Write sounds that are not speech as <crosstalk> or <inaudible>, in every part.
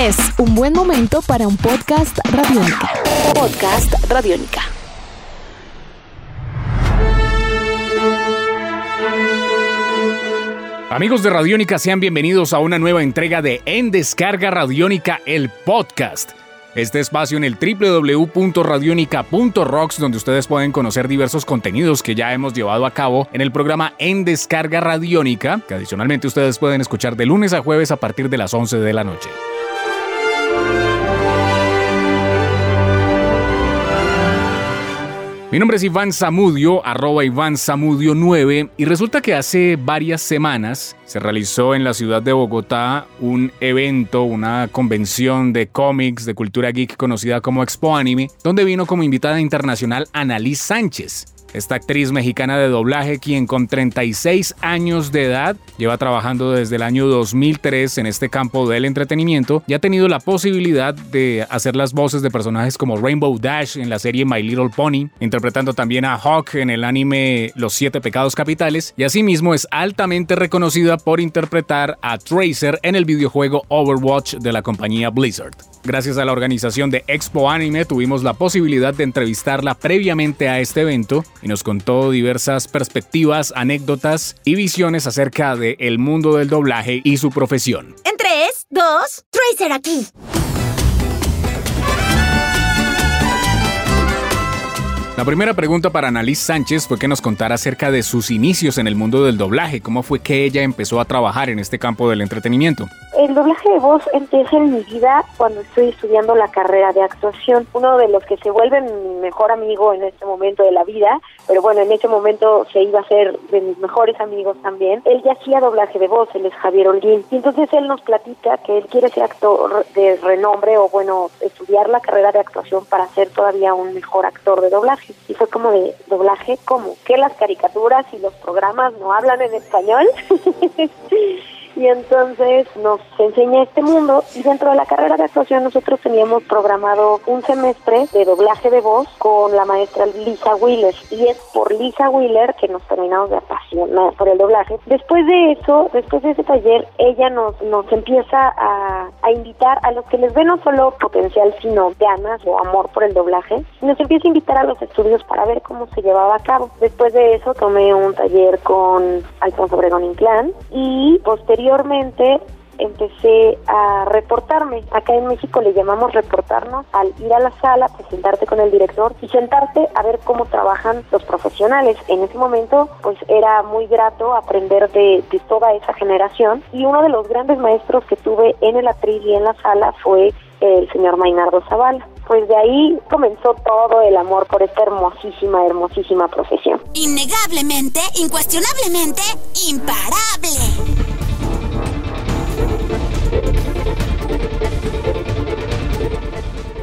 Es un buen momento para un podcast radiónica. Podcast radiónica. Amigos de Radiónica, sean bienvenidos a una nueva entrega de En Descarga Radiónica, el podcast. Este espacio en el www.radionica.rocks donde ustedes pueden conocer diversos contenidos que ya hemos llevado a cabo en el programa En Descarga Radiónica, que adicionalmente ustedes pueden escuchar de lunes a jueves a partir de las 11 de la noche. Mi nombre es Iván Zamudio, arroba Iván Zamudio 9, y resulta que hace varias semanas se realizó en la ciudad de Bogotá un evento, una convención de cómics de cultura geek conocida como Expo Anime, donde vino como invitada internacional Annalise Sánchez. Esta actriz mexicana de doblaje, quien con 36 años de edad lleva trabajando desde el año 2003 en este campo del entretenimiento y ha tenido la posibilidad de hacer las voces de personajes como Rainbow Dash en la serie My Little Pony, interpretando también a Hawk en el anime Los Siete Pecados Capitales y asimismo es altamente reconocida por interpretar a Tracer en el videojuego Overwatch de la compañía Blizzard. Gracias a la organización de Expo Anime tuvimos la posibilidad de entrevistarla previamente a este evento y nos contó diversas perspectivas, anécdotas y visiones acerca del el mundo del doblaje y su profesión. En 3, 2, Tracer aquí. La primera pregunta para Annalise Sánchez fue que nos contara acerca de sus inicios en el mundo del doblaje, cómo fue que ella empezó a trabajar en este campo del entretenimiento. El doblaje de voz empieza en mi vida cuando estoy estudiando la carrera de actuación. Uno de los que se vuelve mi mejor amigo en este momento de la vida, pero bueno, en ese momento se iba a ser de mis mejores amigos también. Él ya hacía doblaje de voz, él es Javier Holguín. Y entonces él nos platica que él quiere ser actor de renombre o bueno, estudiar la carrera de actuación para ser todavía un mejor actor de doblaje. Y fue como de doblaje, ¿cómo? ¿Que las caricaturas y los programas no hablan en español? <laughs> y entonces nos enseña este mundo y dentro de la carrera de actuación nosotros teníamos programado un semestre de doblaje de voz con la maestra Lisa Wheeler y es por Lisa Wheeler que nos terminamos de apasionar por el doblaje. Después de eso, después de ese taller, ella nos, nos empieza a, a invitar a los que les ven no solo potencial sino ganas o amor por el doblaje, nos empieza a invitar a los estudios para ver cómo se llevaba a cabo. Después de eso tomé un taller con Alfonso Obregón Inclán y posteriormente posteriormente empecé a reportarme. Acá en México le llamamos reportarnos al ir a la sala, presentarte con el director y sentarte a ver cómo trabajan los profesionales. En ese momento, pues era muy grato aprender de, de toda esa generación y uno de los grandes maestros que tuve en el atril y en la sala fue el señor Mainardo Zavala. Pues de ahí comenzó todo el amor por esta hermosísima, hermosísima profesión. Innegablemente, incuestionablemente, imparable.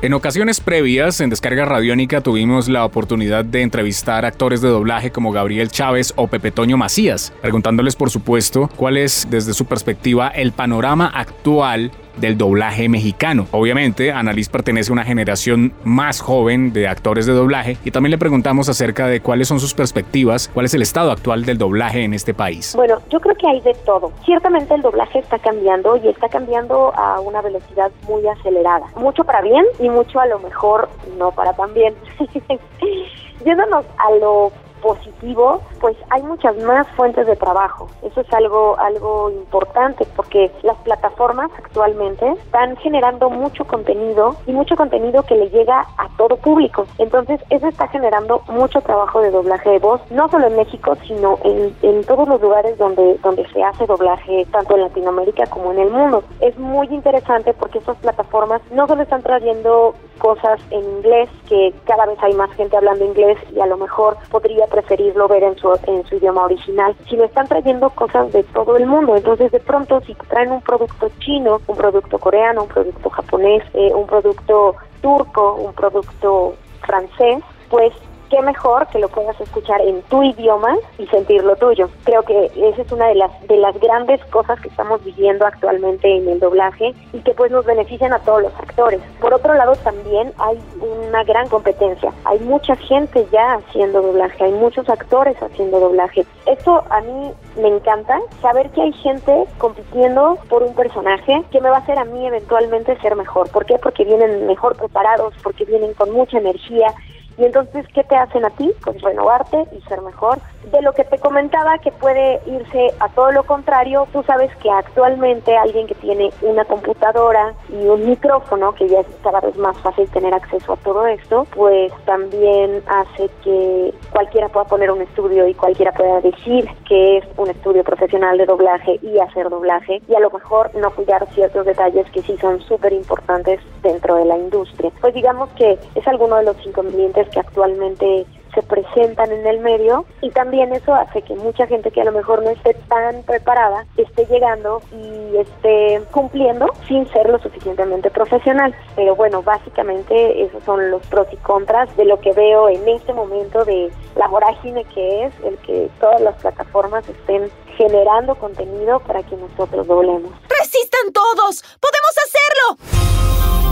En ocasiones previas, en Descarga Radiónica, tuvimos la oportunidad de entrevistar actores de doblaje como Gabriel Chávez o Pepe Toño Macías, preguntándoles, por supuesto, cuál es, desde su perspectiva, el panorama actual del doblaje mexicano. Obviamente, Annalise pertenece a una generación más joven de actores de doblaje y también le preguntamos acerca de cuáles son sus perspectivas, cuál es el estado actual del doblaje en este país. Bueno, yo creo que hay de todo. Ciertamente el doblaje está cambiando y está cambiando a una velocidad muy acelerada. Mucho para bien y mucho a lo mejor no para tan bien. <laughs> Yéndonos a lo positivo, pues hay muchas más fuentes de trabajo. Eso es algo algo importante porque las plataformas actualmente están generando mucho contenido y mucho contenido que le llega a todo público. Entonces, eso está generando mucho trabajo de doblaje de voz, no solo en México, sino en, en todos los lugares donde donde se hace doblaje, tanto en Latinoamérica como en el mundo. Es muy interesante porque estas plataformas no solo están trayendo cosas en inglés, que cada vez hay más gente hablando inglés y a lo mejor podría preferirlo ver en su, en su idioma original, sino están trayendo cosas de todo el mundo. Entonces, de pronto, si traen un producto chino, un producto coreano, un producto japonés, eh, un producto turco, un producto francés, pues qué mejor que lo puedas escuchar en tu idioma y sentirlo tuyo. Creo que esa es una de las de las grandes cosas que estamos viviendo actualmente en el doblaje y que pues nos benefician a todos los actores. Por otro lado también hay una gran competencia. Hay mucha gente ya haciendo doblaje, hay muchos actores haciendo doblaje. Esto a mí me encanta saber que hay gente compitiendo por un personaje que me va a hacer a mí eventualmente ser mejor. ¿Por qué? Porque vienen mejor preparados, porque vienen con mucha energía y entonces, ¿qué te hacen a ti? Pues renovarte y ser mejor. De lo que te comentaba, que puede irse a todo lo contrario, tú sabes que actualmente alguien que tiene una computadora y un micrófono, que ya es cada vez más fácil tener acceso a todo esto, pues también hace que cualquiera pueda poner un estudio y cualquiera pueda decir que es un estudio profesional de doblaje y hacer doblaje y a lo mejor no cuidar ciertos detalles que sí son súper importantes dentro de la industria. Pues digamos que es alguno de los inconvenientes que actualmente se presentan en el medio y también eso hace que mucha gente que a lo mejor no esté tan preparada esté llegando y esté cumpliendo sin ser lo suficientemente profesional. Pero bueno, básicamente esos son los pros y contras de lo que veo en este momento de la vorágine que es el que todas las plataformas estén generando contenido para que nosotros doblemos. ¡Resistan todos! ¡Podemos hacerlo!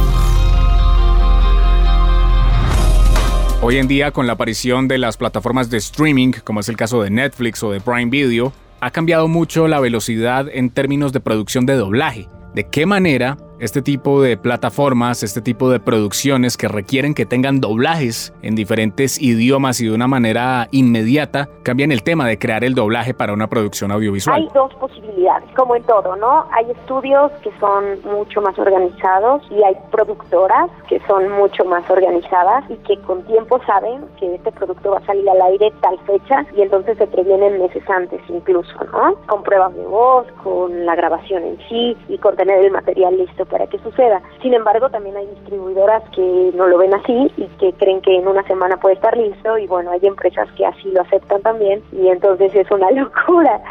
Hoy en día, con la aparición de las plataformas de streaming, como es el caso de Netflix o de Prime Video, ha cambiado mucho la velocidad en términos de producción de doblaje. ¿De qué manera este tipo de plataformas, este tipo de producciones que requieren que tengan doblajes en diferentes idiomas y de una manera inmediata, cambian el tema de crear el doblaje para una producción audiovisual. Hay dos posibilidades, como en todo, ¿no? Hay estudios que son mucho más organizados y hay productoras que son mucho más organizadas y que con tiempo saben que este producto va a salir al aire tal fecha y entonces se previenen meses antes incluso, ¿no? Con pruebas de voz, con la grabación en sí y con tener el material listo para que suceda. Sin embargo, también hay distribuidoras que no lo ven así y que creen que en una semana puede estar listo y bueno, hay empresas que así lo aceptan también y entonces es una <laughs> locura,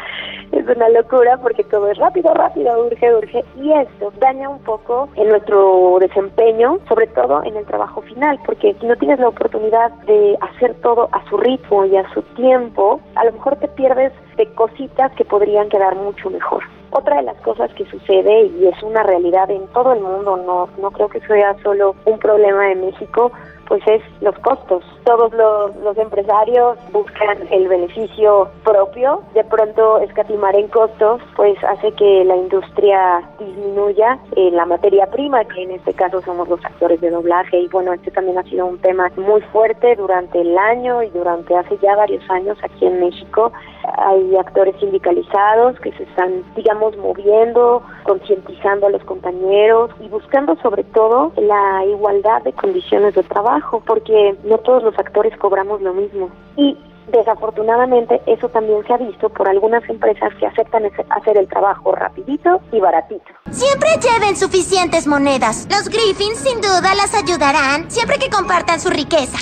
es una locura porque todo es rápido, rápido, urge, urge y esto daña un poco en nuestro desempeño, sobre todo en el trabajo final, porque si no tienes la oportunidad de hacer todo a su ritmo y a su tiempo, a lo mejor te pierdes de cositas que podrían quedar mucho mejor. Otra de las cosas que sucede y es una realidad en todo el mundo, no, no creo que sea solo un problema de México, pues es los costos. Todos los, los, empresarios buscan el beneficio propio, de pronto escatimar en costos, pues hace que la industria disminuya eh, la materia prima, que en este caso somos los actores de doblaje, y bueno, este también ha sido un tema muy fuerte durante el año y durante hace ya varios años aquí en México. Hay actores sindicalizados que se están, digamos, moviendo, concientizando a los compañeros y buscando sobre todo la igualdad de condiciones de trabajo, porque no todos los actores cobramos lo mismo. Y desafortunadamente eso también se ha visto por algunas empresas que aceptan hacer el trabajo rapidito y baratito. Siempre lleven suficientes monedas. Los Griffins sin duda las ayudarán siempre que compartan su riqueza.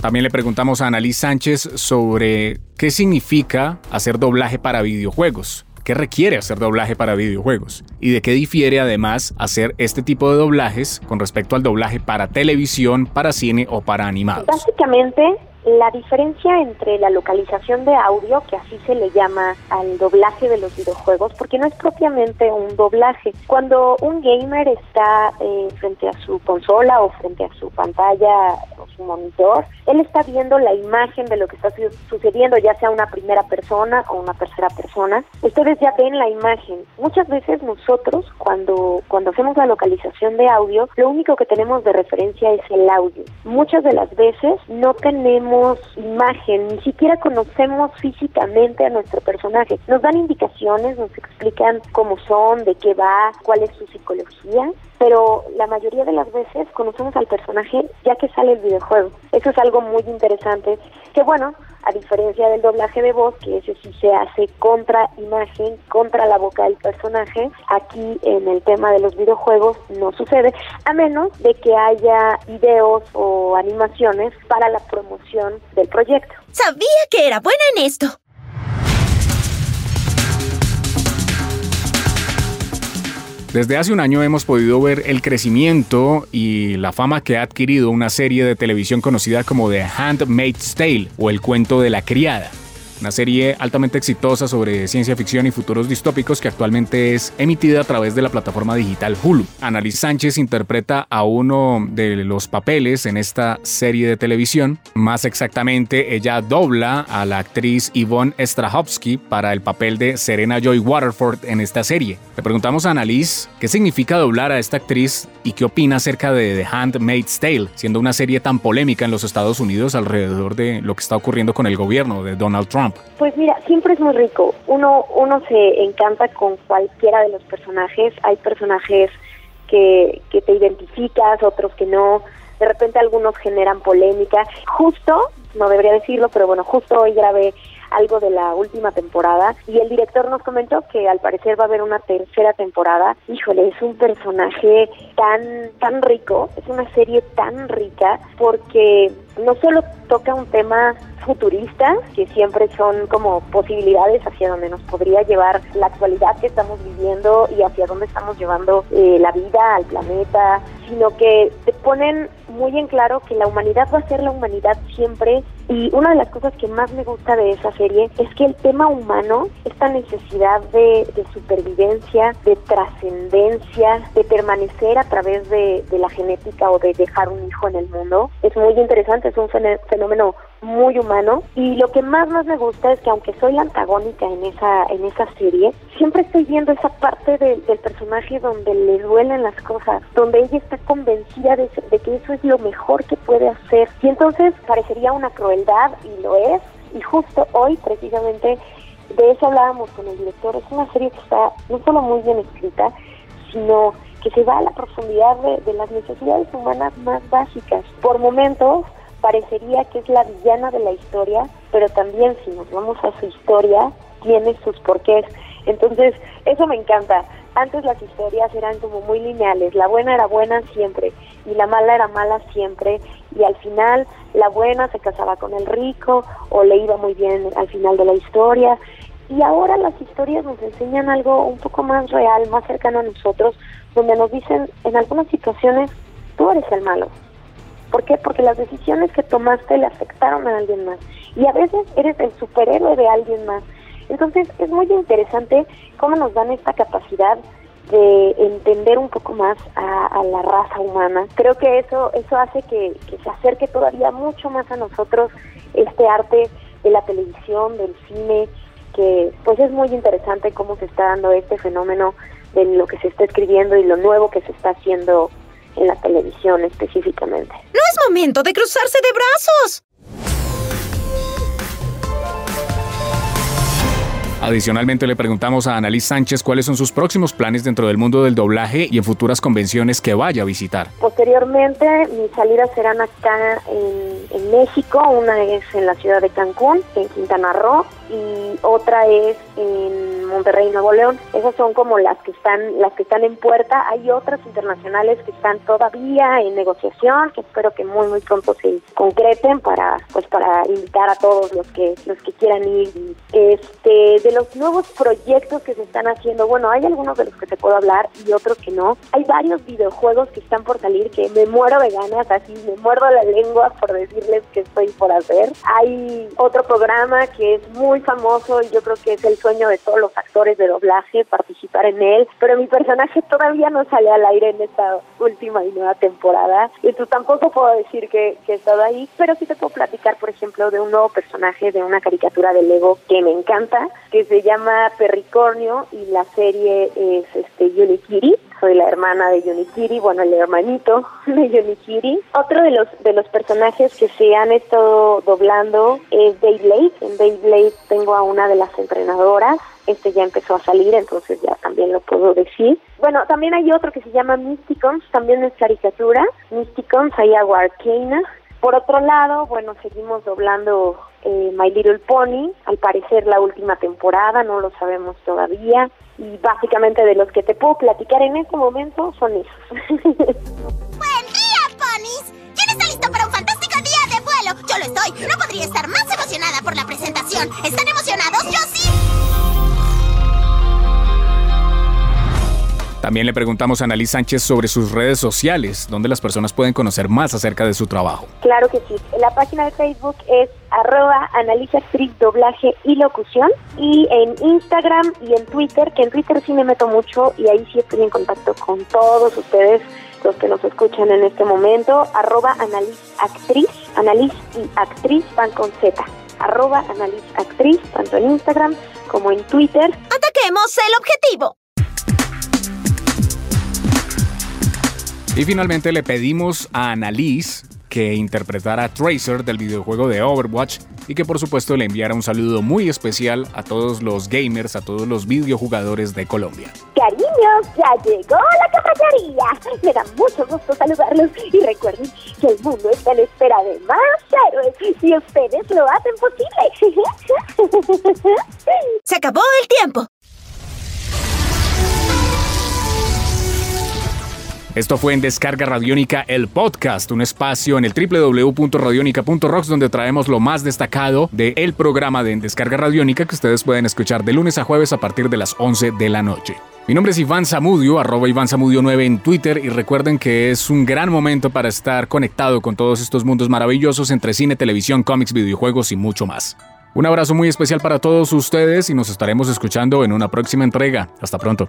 También le preguntamos a Annalise Sánchez sobre qué significa hacer doblaje para videojuegos. ¿Qué requiere hacer doblaje para videojuegos? ¿Y de qué difiere además hacer este tipo de doblajes con respecto al doblaje para televisión, para cine o para animados? Básicamente la diferencia entre la localización de audio, que así se le llama al doblaje de los videojuegos, porque no es propiamente un doblaje. Cuando un gamer está eh, frente a su consola o frente a su pantalla o su monitor, él está viendo la imagen de lo que está sucediendo, ya sea una primera persona o una tercera persona. Ustedes ya ven la imagen. Muchas veces nosotros, cuando, cuando hacemos la localización de audio, lo único que tenemos de referencia es el audio. Muchas de las veces no tenemos imagen, ni siquiera conocemos físicamente a nuestro personaje. Nos dan indicaciones, nos explican cómo son, de qué va, cuál es su psicología, pero la mayoría de las veces conocemos al personaje ya que sale el videojuego. Eso es algo muy interesante, que bueno, a diferencia del doblaje de voz, que ese sí se hace contra imagen, contra la boca del personaje, aquí en el tema de los videojuegos no sucede, a menos de que haya videos o animaciones para la promoción del proyecto. Sabía que era buena en esto. Desde hace un año hemos podido ver el crecimiento y la fama que ha adquirido una serie de televisión conocida como The Handmaid's Tale o El cuento de la criada una serie altamente exitosa sobre ciencia ficción y futuros distópicos que actualmente es emitida a través de la plataforma digital Hulu. Annalise Sánchez interpreta a uno de los papeles en esta serie de televisión. Más exactamente, ella dobla a la actriz Yvonne Strahovski para el papel de Serena Joy Waterford en esta serie. Le preguntamos a Annalise qué significa doblar a esta actriz y qué opina acerca de The Handmaid's Tale, siendo una serie tan polémica en los Estados Unidos alrededor de lo que está ocurriendo con el gobierno de Donald Trump. Pues mira, siempre es muy rico. Uno, uno se encanta con cualquiera de los personajes. Hay personajes que, que te identificas, otros que no. De repente algunos generan polémica. Justo, no debería decirlo, pero bueno, justo hoy grabé algo de la última temporada y el director nos comentó que al parecer va a haber una tercera temporada. Híjole, es un personaje tan tan rico, es una serie tan rica porque no solo toca un tema futurista, que siempre son como posibilidades hacia donde nos podría llevar la actualidad que estamos viviendo y hacia dónde estamos llevando eh, la vida al planeta, sino que te ponen muy en claro que la humanidad va a ser la humanidad siempre. Y una de las cosas que más me gusta de esa serie es que el tema humano, esta necesidad de, supervivencia, de trascendencia, de permanecer a través de, de la genética o de dejar un hijo en el mundo, es muy interesante, es un fenómeno muy humano y lo que más más me gusta es que aunque soy antagónica en esa en esa serie siempre estoy viendo esa parte del personaje donde le duelen las cosas donde ella está convencida de, que eso es lo mejor que puede hacer. Y entonces parecería una crueldad y lo es. Y justo hoy precisamente de eso hablábamos con el director. Es una serie que está no solo muy bien escrita sino que se va a la profundidad de, de las necesidades humanas más básicas. Por momentos parecería que es la villana de la historia, pero también si nos vamos a su historia, tiene sus porqués. Entonces, eso me encanta. Antes las historias eran como muy lineales, la buena era buena siempre y la mala era mala siempre y al final la buena se casaba con el rico o le iba muy bien al final de la historia y ahora las historias nos enseñan algo un poco más real, más cercano a nosotros, donde nos dicen en algunas situaciones tú eres el malo, ¿Por qué? Porque las decisiones que tomaste le afectaron a alguien más. Y a veces eres el superhéroe de alguien más. Entonces es muy interesante cómo nos dan esta capacidad de entender un poco más a, la raza humana. Creo que eso, eso hace que, que se acerque todavía mucho más a nosotros este arte de la televisión, del cine, que pues es muy interesante cómo se está dando este fenómeno de lo que se está escribiendo y lo nuevo que se está haciendo en la televisión específicamente. No es momento de cruzarse de brazos. Adicionalmente le preguntamos a Annalise Sánchez cuáles son sus próximos planes dentro del mundo del doblaje y en futuras convenciones que vaya a visitar. Posteriormente mis salidas serán acá en, en México, una es en la ciudad de Cancún, en Quintana Roo y otra es en Monterrey, Nuevo León. Esas son como las que están las que están en puerta. Hay otras internacionales que están todavía en negociación, que espero que muy muy pronto se concreten para pues para invitar a todos los que los que quieran ir. Este de los nuevos proyectos que se están haciendo, bueno, hay algunos de los que te puedo hablar y otros que no. Hay varios videojuegos que están por salir que me muero de ganas, así me muerdo la lengua por decirles que estoy por hacer. Hay otro programa que es muy famoso y yo creo que es el sueño de todos los actores de doblaje participar en él, pero mi personaje todavía no sale al aire en esta última y nueva temporada, y tú tampoco puedo decir que, que he estado ahí, pero sí te puedo platicar, por ejemplo, de un nuevo personaje de una caricatura de Lego que me encanta, que se llama Perricornio y la serie es este Unikiri soy la hermana de Unikiri, bueno, el hermanito <laughs> de Unikiri. Otro de los de los personajes que se han estado doblando es Beyblade. En Beyblade tengo a una de las entrenadoras este ya empezó a salir, entonces ya también lo puedo decir. Bueno, también hay otro que se llama Mysticons, también es caricatura. Mysticons, hay agua arcana. Por otro lado, bueno, seguimos doblando eh, My Little Pony, al parecer la última temporada, no lo sabemos todavía. Y básicamente de los que te puedo platicar en este momento son esos. <laughs> ¡Buen día, ponis! ¿Quién está listo para un fantástico día de vuelo? Yo lo estoy. No podría estar más emocionada por la presentación. ¿Están emocionados? Yo sí. También le preguntamos a Annalise Sánchez sobre sus redes sociales, donde las personas pueden conocer más acerca de su trabajo. Claro que sí. La página de Facebook es arroba Actriz Doblaje y Locución. Y en Instagram y en Twitter, que en Twitter sí me meto mucho y ahí sí estoy en contacto con todos ustedes los que nos escuchan en este momento, arroba Actriz, Annalise y Actriz van con Z, arroba Actriz, tanto en Instagram como en Twitter. ¡Ataquemos el objetivo! Y finalmente le pedimos a Annalise que interpretara a Tracer del videojuego de Overwatch y que por supuesto le enviara un saludo muy especial a todos los gamers, a todos los videojugadores de Colombia. Cariños, ya llegó la caballería. Me da mucho gusto saludarlos y recuerden que el mundo está en espera de más héroes y ustedes lo hacen posible. Se acabó el tiempo. Esto fue en Descarga Radiónica, el podcast, un espacio en el www.radionica.rocks donde traemos lo más destacado del programa de en Descarga Radiónica que ustedes pueden escuchar de lunes a jueves a partir de las 11 de la noche. Mi nombre es Iván Zamudio, arroba Iván Zamudio 9 en Twitter y recuerden que es un gran momento para estar conectado con todos estos mundos maravillosos entre cine, televisión, cómics, videojuegos y mucho más. Un abrazo muy especial para todos ustedes y nos estaremos escuchando en una próxima entrega. Hasta pronto.